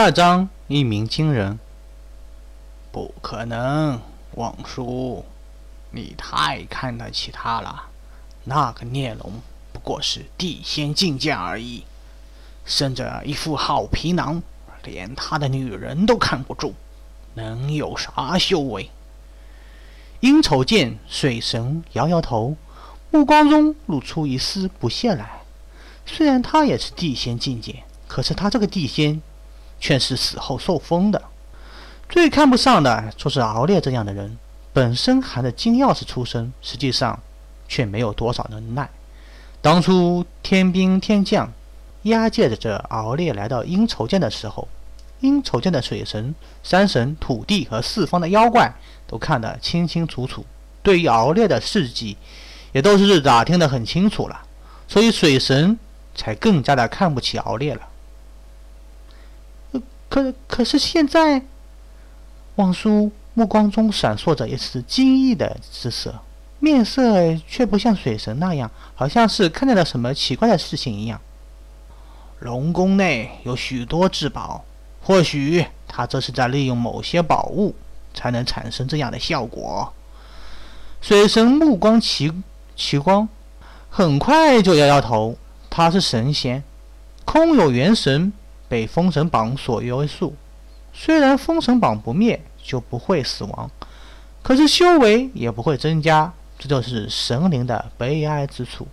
第二章一鸣惊人。不可能，王叔，你太看得起他了。那个孽龙不过是地仙境界而已，生着一副好皮囊，连他的女人都看不住，能有啥修为？阴愁见水神摇摇头，目光中露出一丝不屑来。虽然他也是地仙境界，可是他这个地仙，却是死后受封的。最看不上的就是敖烈这样的人，本身含着金钥匙出生，实际上却没有多少能耐。当初天兵天将押解着这敖烈来到阴愁涧的时候，阴愁涧的水神、山神、土地和四方的妖怪都看得清清楚楚，对于敖烈的事迹，也都是打听得很清楚了，所以水神才更加的看不起敖烈了。可可是现在。望叔目光中闪烁着一丝惊异的之色，面色却不像水神那样，好像是看见了什么奇怪的事情一样。龙宫内有许多至宝，或许他这是在利用某些宝物，才能产生这样的效果。水神目光奇奇光，很快就摇摇头。他是神仙，空有元神被封神榜所约束，虽然封神榜不灭。就不会死亡，可是修为也不会增加，这就是神灵的悲哀之处。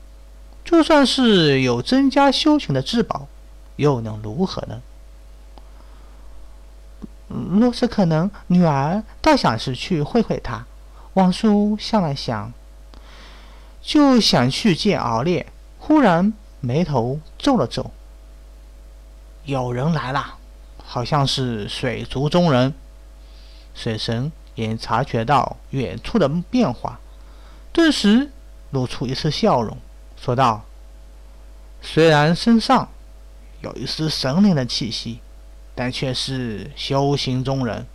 就算是有增加修行的至宝，又能如何呢？若是可能，女儿倒想是去会会他。王叔想了想，就想去见敖烈。忽然眉头皱了皱，有人来了，好像是水族中人。水神也察觉到远处的变化，顿时露出一丝笑容，说道：“虽然身上有一丝神灵的气息，但却是修行中人，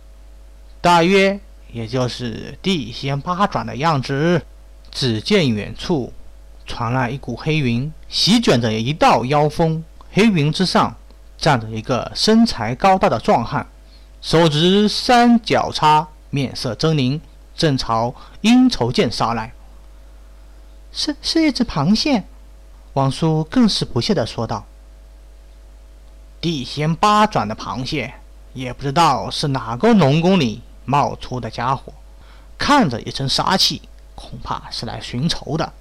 大约也就是地仙八转的样子。”只见远处传来一股黑云，席卷着一道妖风。黑云之上站着一个身材高大的壮汉。手执三角叉，面色狰狞，正朝阴愁剑杀来。是是一只螃蟹，王叔更是不屑地说道：“地仙八转的螃蟹，也不知道是哪个龙宫里冒出的家伙，看着一身杀气，恐怕是来寻仇的。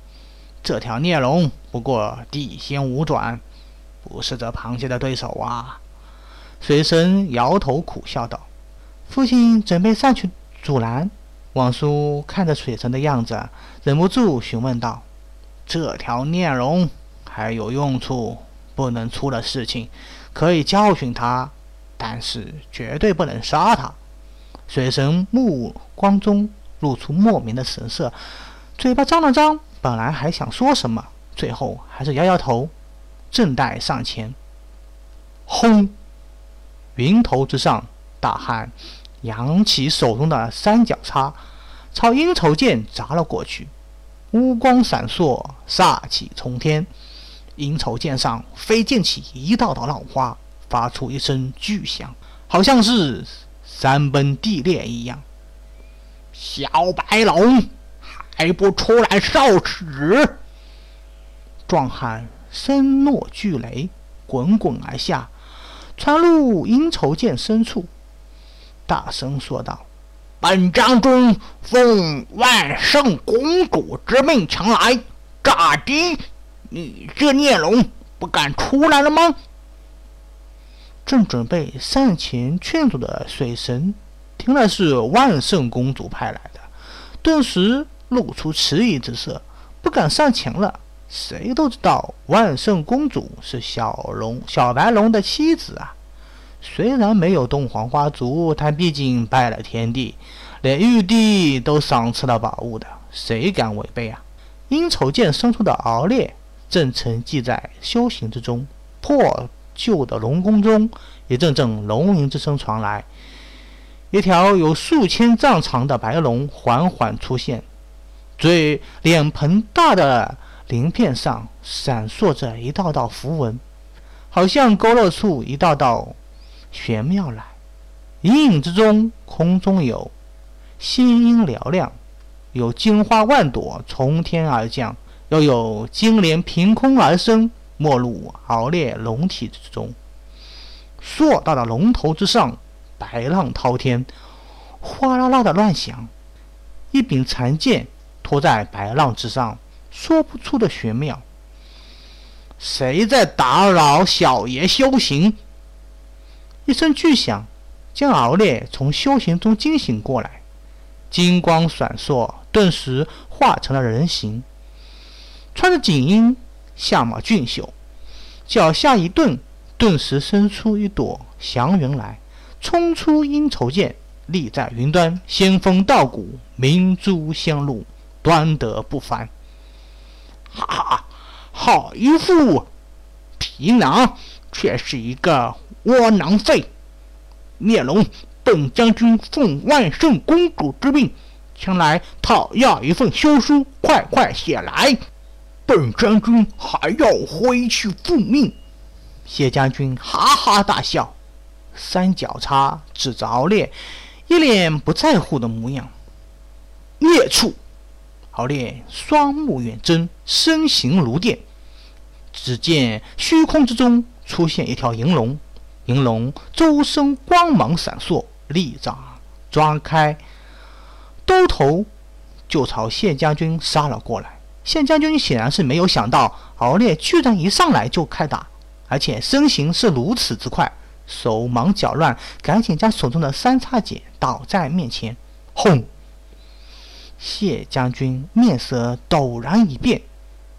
这条孽龙不过地仙五转，不是这螃蟹的对手啊。”水神摇头苦笑道：“父亲准备上去阻拦。”王叔看着水神的样子，忍不住询问道：“这条孽龙还有用处？不能出了事情，可以教训他，但是绝对不能杀他。”水神目光中露出莫名的神色，嘴巴张了张，本来还想说什么，最后还是摇摇头，正待上前，轰！云头之上，大汉扬起手中的三角叉，朝阴愁剑砸了过去。乌光闪烁，煞气冲天。阴愁剑上飞溅起一道道浪花，发出一声巨响，好像是山崩地裂一样。小白龙，还不出来受死！壮汉声落巨雷，滚滚而下。传入阴愁涧深处，大声说道：“本将军奉万圣公主之命前来，咋的？你这孽龙不敢出来了吗？”正准备上前劝阻的水神，听了是万圣公主派来的，顿时露出迟疑之色，不敢上前了。谁都知道万圣公主是小龙小白龙的妻子啊。虽然没有洞房花烛，但毕竟拜了天地，连玉帝都赏赐了宝物的，谁敢违背啊？阴愁涧深处的敖烈正沉寂在修行之中，破旧的龙宫中，一阵阵龙吟之声传来，一条有数千丈长的白龙缓缓出现，嘴脸盆大的。鳞片上闪烁着一道道符文，好像勾勒出一道道玄妙来。隐隐之中，空中有星音嘹亮，有金花万朵从天而降，又有金莲凭空而生，没入鳌烈龙体之中。硕大的龙头之上，白浪滔天，哗啦啦的乱响。一柄长剑托在白浪之上，说不出的玄妙。谁在打扰小爷修行？一声巨响，将敖烈从修行中惊醒过来。金光闪烁，顿时化成了人形，穿着锦衣，相貌俊秀，脚下一顿，顿时生出一朵祥云来，冲出阴愁剑，立在云端，仙风道骨，明珠仙露，端得不凡。好一副皮囊，却是一个窝囊废！孽龙，本将军奉万圣公主之命前来讨要一份休书，快快写来！本将军还要回去复命。谢将军哈哈大笑，三角叉指着敖烈，一脸不在乎的模样。孽畜！敖烈双目远睁，身形如电。只见虚空之中出现一条银龙，银龙周身光芒闪烁，利爪抓开兜头，就朝谢将军杀了过来。谢将军显然是没有想到，敖烈居然一上来就开打，而且身形是如此之快，手忙脚乱，赶紧将手中的三叉戟倒在面前，轰！谢将军面色陡然一变，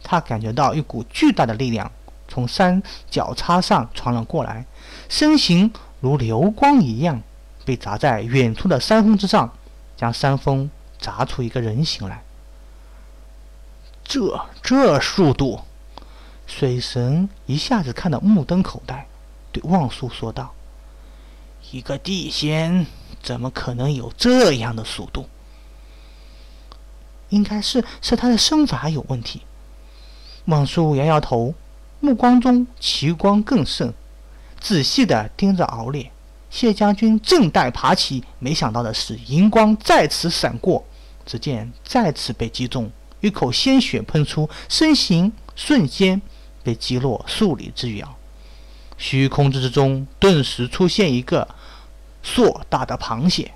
他感觉到一股巨大的力量从山脚叉上传了过来，身形如流光一样被砸在远处的山峰之上，将山峰砸出一个人形来。这这速度！水神一下子看得目瞪口呆，对望舒说道：“一个地仙怎么可能有这样的速度？”应该是是他的身法有问题。孟叔摇摇头，目光中奇光更甚，仔细地盯着敖烈。谢将军正待爬起，没想到的是，银光再次闪过，只见再次被击中，一口鲜血喷出，身形瞬间被击落数里之遥。虚空之中，顿时出现一个硕大的螃蟹，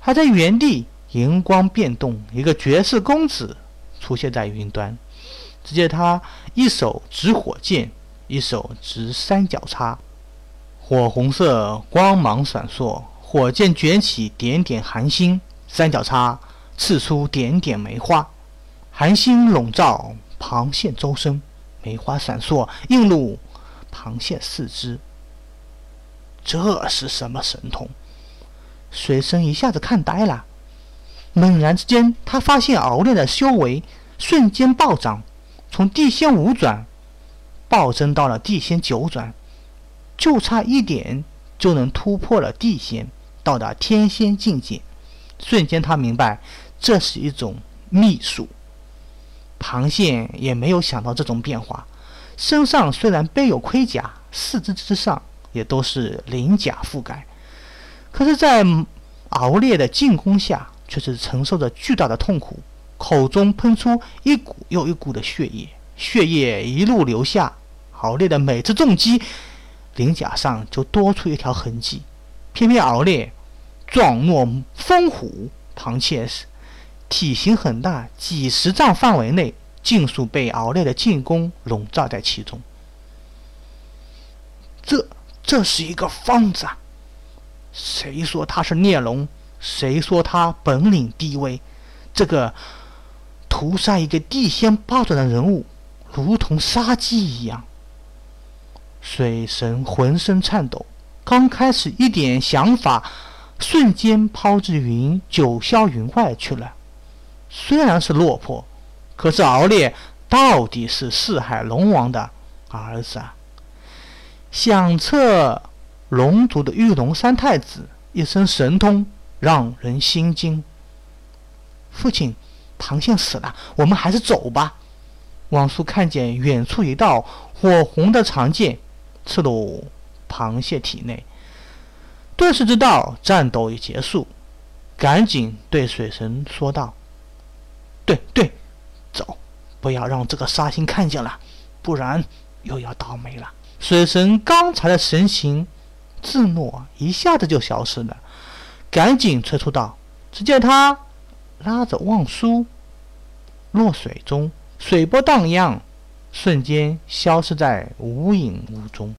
还在原地。银光变动，一个绝世公子出现在云端。只见他一手执火箭，一手执三角叉，火红色光芒闪烁，火箭卷起点点寒星，三角叉刺出点点梅花，寒星笼罩螃蟹周身，梅花闪烁映入螃蟹四肢。这是什么神通？水生一下子看呆了。猛然之间，他发现敖炼的修为瞬间暴涨，从地仙五转暴增到了地仙九转，就差一点就能突破了地仙，到达天仙境界。瞬间，他明白这是一种秘术。螃蟹也没有想到这种变化，身上虽然背有盔甲，四肢之上也都是鳞甲覆盖，可是，在熬烈的进攻下。却是承受着巨大的痛苦，口中喷出一股又一股的血液，血液一路流下。敖烈的每次重击，鳞甲上就多出一条痕迹。偏偏敖烈壮若风虎，螃蟹体型很大，几十丈范围内尽数被敖烈的进攻笼罩在其中。这这是一个方子啊！谁说他是孽龙？谁说他本领低微？这个屠杀一个地仙八转的人物，如同杀鸡一样。水神浑身颤抖，刚开始一点想法，瞬间抛之云九霄云外去了。虽然是落魄，可是敖烈到底是四海龙王的儿子啊！响彻龙族的玉龙三太子，一身神通。让人心惊。父亲，螃蟹死了，我们还是走吧。王叔看见远处一道火红的长剑，刺入螃蟹体内，顿时知道战斗已结束，赶紧对水神说道：“对对，走，不要让这个杀星看见了，不然又要倒霉了。”水神刚才的神情自若一下子就消失了，赶紧催促道：“只见他拉着望舒落水中，水波荡漾，瞬间消失在无影无踪。”